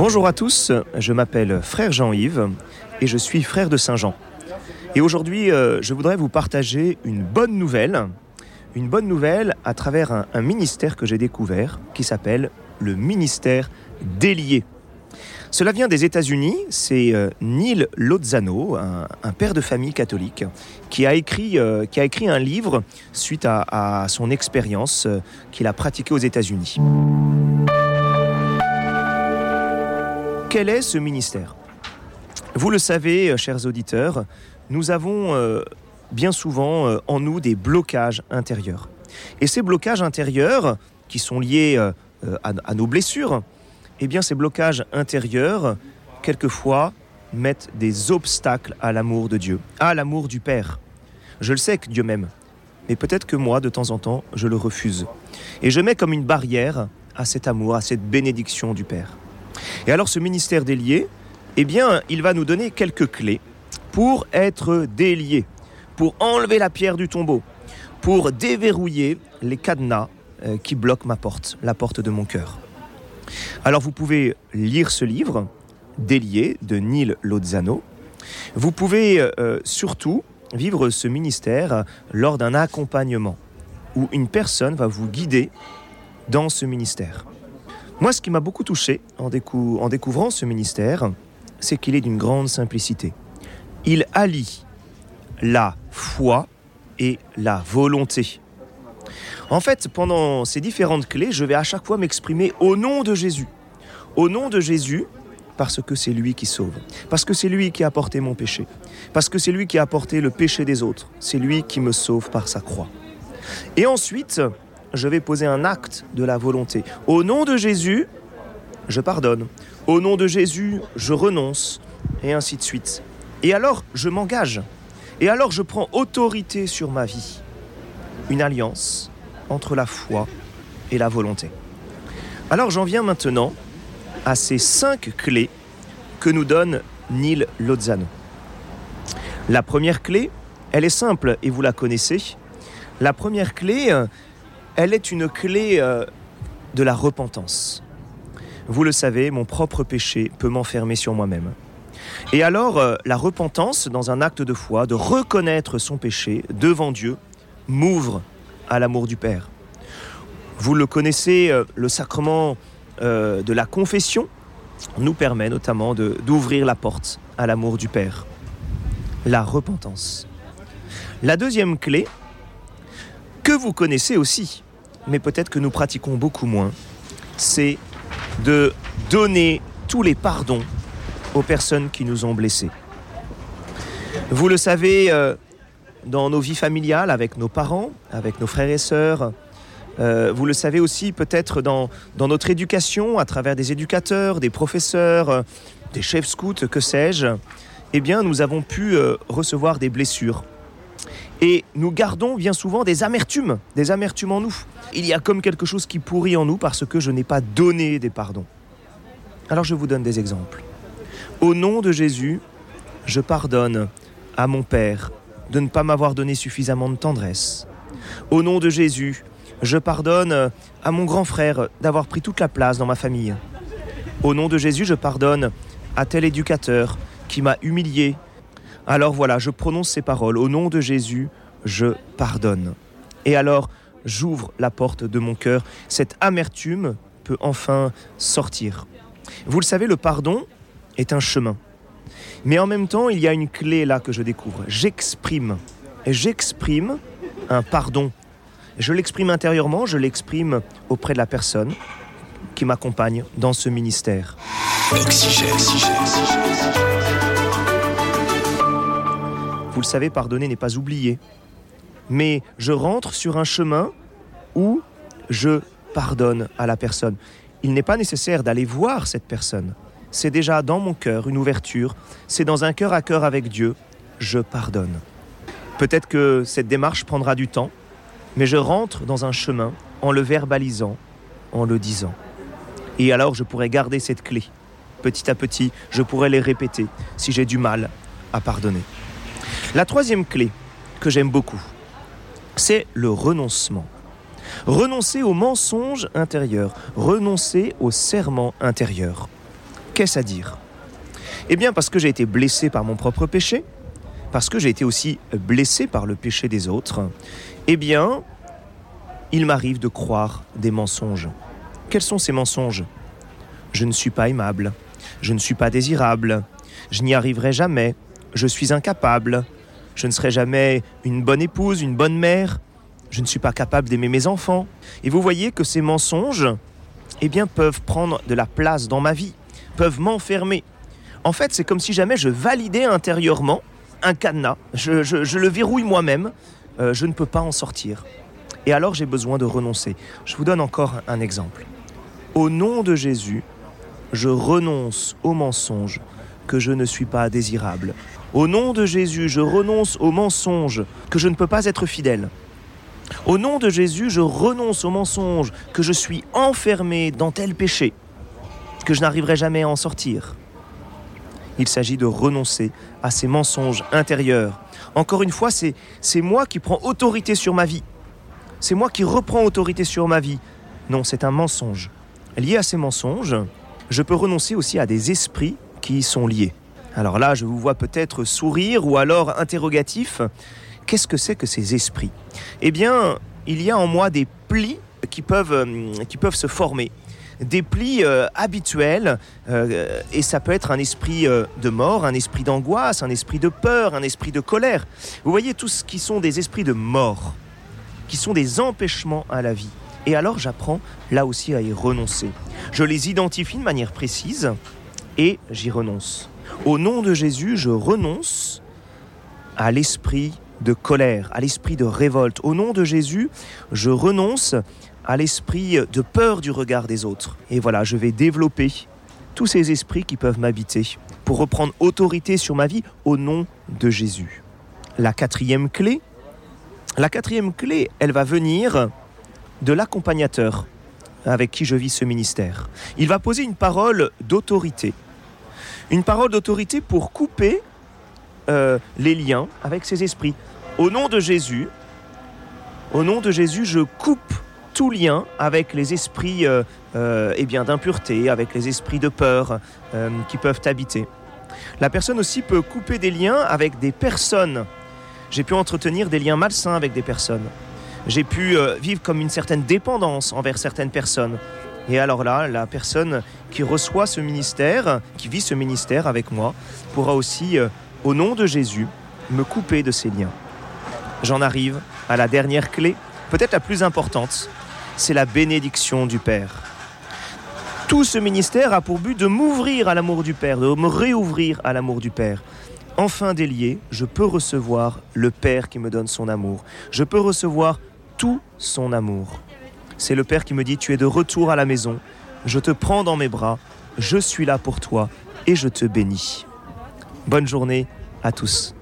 Bonjour à tous, je m'appelle frère Jean-Yves et je suis frère de Saint-Jean. Et aujourd'hui, euh, je voudrais vous partager une bonne nouvelle, une bonne nouvelle à travers un, ministère que j'ai découvert qui s'appelle le ministère délié. Cela vient des États-Unis, c'est euh, Neil Lozano, un, père de famille catholique, qui a écrit, euh, un livre suite à, son expérience qu'il a pratiquée aux États-Unis. Quel est ce ministère? Vous le savez, euh, chers auditeurs, nous avons euh, bien souvent euh, en nous des blocages intérieurs. Et ces blocages intérieurs, qui sont liés à, à nos blessures, eh bien ces blocages intérieurs, quelquefois, mettent des obstacles à l'amour de Dieu, à l'amour du Père. Je le sais que Dieu m'aime, mais peut-être que moi, de temps en temps, je le refuse. Et je mets comme une barrière à cet amour, à cette bénédiction du Père. Et alors ce ministère délié, eh bien, il va nous donner quelques clés pour être délié, pour enlever la pierre du tombeau, pour déverrouiller les cadenas euh, qui bloquent ma porte, la porte de mon cœur. Alors vous pouvez lire ce livre, Délié, de Neil Lozano. Vous pouvez euh, surtout vivre ce ministère lors d'un accompagnement où une personne va vous guider dans ce ministère. Moi, ce qui m'a beaucoup touché en, décou- en découvrant ce ministère, c'est qu'il est d'une grande simplicité. Il allie la foi et la volonté. En fait, pendant ces différentes clés, je vais à chaque fois m'exprimer au nom de Jésus. Au nom de Jésus, parce que c'est lui qui sauve. Parce que c'est lui qui a porté mon péché. Parce que c'est lui qui a porté le péché des autres. C'est lui qui me sauve par sa croix. Et ensuite, je vais poser un acte de la volonté. Au nom de Jésus, je pardonne. Au nom de Jésus, je renonce. Et ainsi de suite. Et alors, je m'engage. Et alors, je prends autorité sur ma vie. Une alliance entre la foi et la volonté. Alors, j'en viens maintenant à ces cinq clés que nous donne Neil Lozano. La première clé, elle est simple et vous la connaissez. La première clé, elle est une clé euh, de la repentance. Vous le savez, mon propre péché peut m'enfermer sur moi-même. Et alors, euh, la repentance, dans un acte de foi, de reconnaître son péché devant Dieu, m'ouvre à l'amour du Père. Vous le connaissez, euh, le sacrement de la confession nous permet notamment d'ouvrir la porte à l'amour du Père. La repentance. La deuxième clé, que vous connaissez aussi, mais peut-être que nous pratiquons beaucoup moins, c'est de donner tous les pardons aux personnes qui nous ont blessés. Vous le savez, euh, dans nos vies familiales, avec nos parents, avec nos frères et sœurs, euh, vous le savez aussi peut-être dans, notre éducation, à travers des éducateurs, des professeurs, euh, des chefs scouts, que sais-je, eh bien nous avons pu recevoir des blessures. Et nous gardons bien souvent des amertumes, des amertumes en nous. Il y a comme quelque chose qui pourrit en nous parce que je n'ai pas donné des pardons. Alors je vous donne des exemples. Au nom de Jésus, je pardonne à mon Père de ne pas m'avoir donné suffisamment de tendresse. Au nom de Jésus, je pardonne à mon grand frère d'avoir pris toute la place dans ma famille. Au nom de Jésus, je pardonne à tel éducateur qui m'a humilié. Alors voilà, je prononce ces paroles. Au nom de Jésus, je pardonne. Et alors, j'ouvre la porte de mon cœur. Cette amertume peut enfin sortir. Vous le savez, le pardon est un chemin. Mais en même temps, il y a une clé là que je découvre. J'exprime. J'exprime un pardon. Je l'exprime intérieurement, je l'exprime auprès de la personne qui m'accompagne dans ce ministère. Vous le savez, pardonner n'est pas oublier. Mais je rentre sur un chemin où je pardonne à la personne. Il n'est pas nécessaire d'aller voir cette personne. C'est déjà dans mon cœur une ouverture. C'est dans un cœur à cœur avec Dieu. Je pardonne. Peut-être que cette démarche prendra du temps, mais je rentre dans un chemin en le verbalisant, en le disant. Et alors je pourrais garder cette clé. Petit à petit, je pourrais les répéter si j'ai du mal à pardonner. La troisième clé que j'aime beaucoup, c'est le renoncement. Renoncer au mensonge intérieur, renoncer au serment intérieur. Qu'est-ce à dire? Eh bien parce que j'ai été blessé par mon propre péché, parce que j'ai été aussi blessé par le péché des autres, eh bien, il m'arrive de croire des mensonges. Quels sont ces mensonges? Je ne suis pas aimable, je ne suis pas désirable, je n'y arriverai jamais, je suis incapable, je ne serai jamais une bonne épouse, une bonne mère, je ne suis pas capable d'aimer mes enfants. Et vous voyez que ces mensonges, eh bien, peuvent prendre de la place dans ma vie, peuvent m'enfermer. En fait, c'est comme si jamais je validais intérieurement un cadenas, je, le verrouille moi-même, euh, je ne peux pas en sortir. Et alors j'ai besoin de renoncer. Je vous donne encore un exemple. Au nom de Jésus, je renonce au mensonge que je ne suis pas désirable. Au nom de Jésus, je renonce au mensonge que je ne peux pas être fidèle. Au nom de Jésus, je renonce au mensonge que je suis enfermé dans tel péché, que je n'arriverai jamais à en sortir. Il s'agit de renoncer à ces mensonges intérieurs. Encore une fois, c'est moi qui prends autorité sur ma vie. C'est moi qui reprends autorité sur ma vie. Non, c'est un mensonge. Lié à ces mensonges, je peux renoncer aussi à des esprits qui y sont liés. Alors là, je vous vois peut-être sourire ou alors interrogatif. Qu'est-ce que c'est que ces esprits? Eh bien, il y a en moi des plis qui peuvent, euh, qui peuvent se former. Des plis euh, habituels, euh, et ça peut être un esprit de mort, un esprit d'angoisse, un esprit de peur, un esprit de colère. Vous voyez, tout ce qui sont des esprits de mort, qui sont des empêchements à la vie. Et alors j'apprends là aussi à y renoncer. Je les identifie de manière précise et j'y renonce. Au nom de Jésus, je renonce à l'esprit de colère, à l'esprit de révolte. Au nom de Jésus, je renonce à l'esprit de peur du regard des autres. Et voilà, je vais développer tous ces esprits qui peuvent m'habiter pour reprendre autorité sur ma vie au nom de Jésus. La quatrième clé, la quatrième clé, elle va venir de l'accompagnateur avec qui je vis ce ministère. Il va poser une parole d'autorité. Une parole d'autorité pour couper euh, les liens avec ses esprits. Au nom de Jésus, au nom de Jésus, je coupe tout lien avec les esprits euh, euh, eh bien d'impureté, avec les esprits de peur qui peuvent habiter. La personne aussi peut couper des liens avec des personnes. J'ai pu entretenir des liens malsains avec des personnes. J'ai pu vivre comme une certaine dépendance envers certaines personnes. Et alors là, la personne qui reçoit ce ministère, qui vit ce ministère avec moi, pourra aussi, au nom de Jésus, me couper de ces liens. J'en arrive à la dernière clé, peut-être la plus importante, c'est la bénédiction du Père. Tout ce ministère a pour but de m'ouvrir à l'amour du Père, de me réouvrir à l'amour du Père. Enfin délié, je peux recevoir le Père qui me donne son amour. Je peux recevoir tout son amour. C'est le Père qui me dit, tu es de retour à la maison, je te prends dans mes bras, je suis là pour toi et je te bénis. Bonne journée à tous.